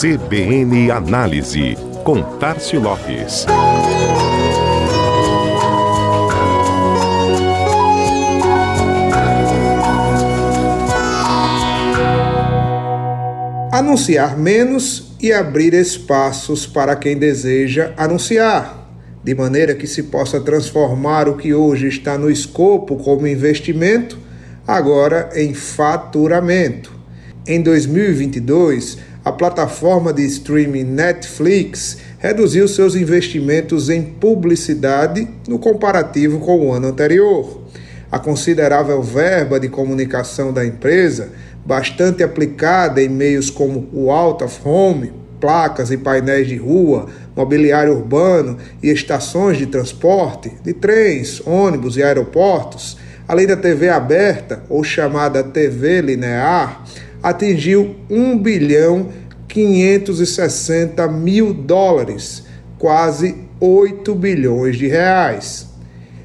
CBN Análise, com Tarcio Lopes. Anunciar menos e abrir espaços para quem deseja anunciar, de maneira que se possa transformar o que hoje está no escopo como investimento, agora em faturamento. Em 2022, a plataforma de streaming Netflix reduziu seus investimentos em publicidade no comparativo com o ano anterior. A considerável verba de comunicação da empresa, bastante aplicada em meios como o out of home, placas e painéis de rua, mobiliário urbano e estações de transporte, de trens, ônibus e aeroportos, além da TV aberta ou chamada TV linear, atingiu 1 bilhão 560 mil dólares, quase 8 bilhões de reais.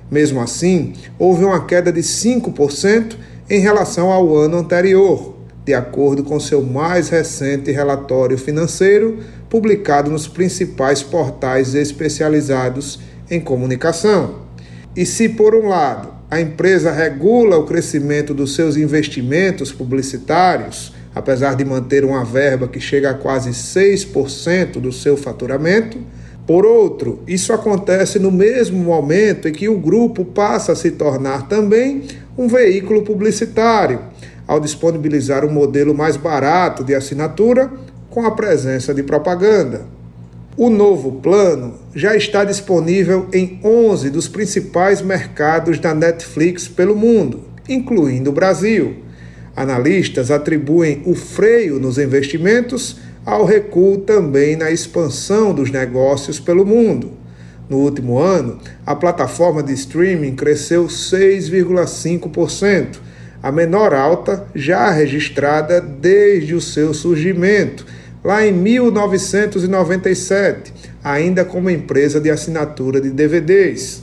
Mesmo assim, houve uma queda de 5% em relação ao ano anterior, de acordo com seu mais recente relatório financeiro, publicado nos principais portais especializados em comunicação. E se, por um lado, a empresa regula o crescimento dos seus investimentos publicitários, apesar de manter uma verba que chega a quase 6% do seu faturamento. Por outro, isso acontece no mesmo momento em que o grupo passa a se tornar também um veículo publicitário, ao disponibilizar um modelo mais barato de assinatura com a presença de propaganda. O novo plano já está disponível em 11 dos principais mercados da Netflix pelo mundo, incluindo o Brasil. Analistas atribuem o freio nos investimentos ao recuo também na expansão dos negócios pelo mundo. No último ano, a plataforma de streaming cresceu 6,5%, a menor alta já registrada desde o seu surgimento, lá em 1997, ainda como empresa de assinatura de DVDs.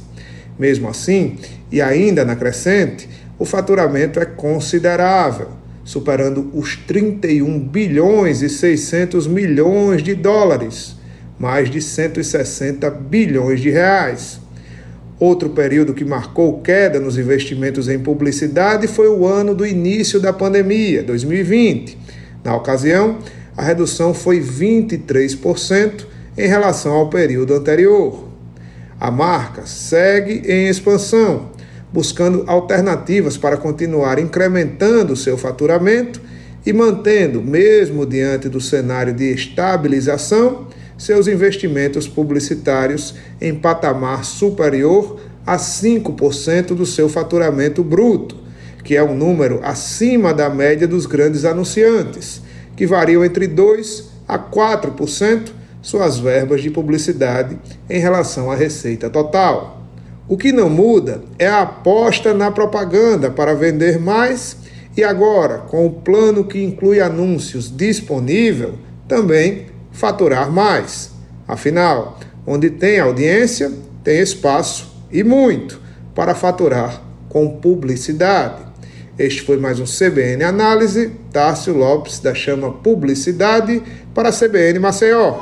Mesmo assim, e ainda na crescente, o faturamento é considerável, superando os 31 bilhões e 600 milhões de dólares, mais de 160 bilhões de reais. Outro período que marcou queda nos investimentos em publicidade foi o ano do início da pandemia, 2020. Na ocasião, a redução foi 23% em relação ao período anterior. A marca segue em expansão buscando alternativas para continuar incrementando seu faturamento e mantendo, mesmo diante do cenário de estabilização, seus investimentos publicitários em patamar superior a 5% do seu faturamento bruto, que é um número acima da média dos grandes anunciantes, que variam entre 2 a 4% suas verbas de publicidade em relação à receita total. O que não muda é a aposta na propaganda para vender mais e agora, com o plano que inclui anúncios disponível, também faturar mais. Afinal, onde tem audiência, tem espaço e muito para faturar com publicidade. Este foi mais um CBN Análise. Tássio Lopes da Chama Publicidade para a CBN Maceió.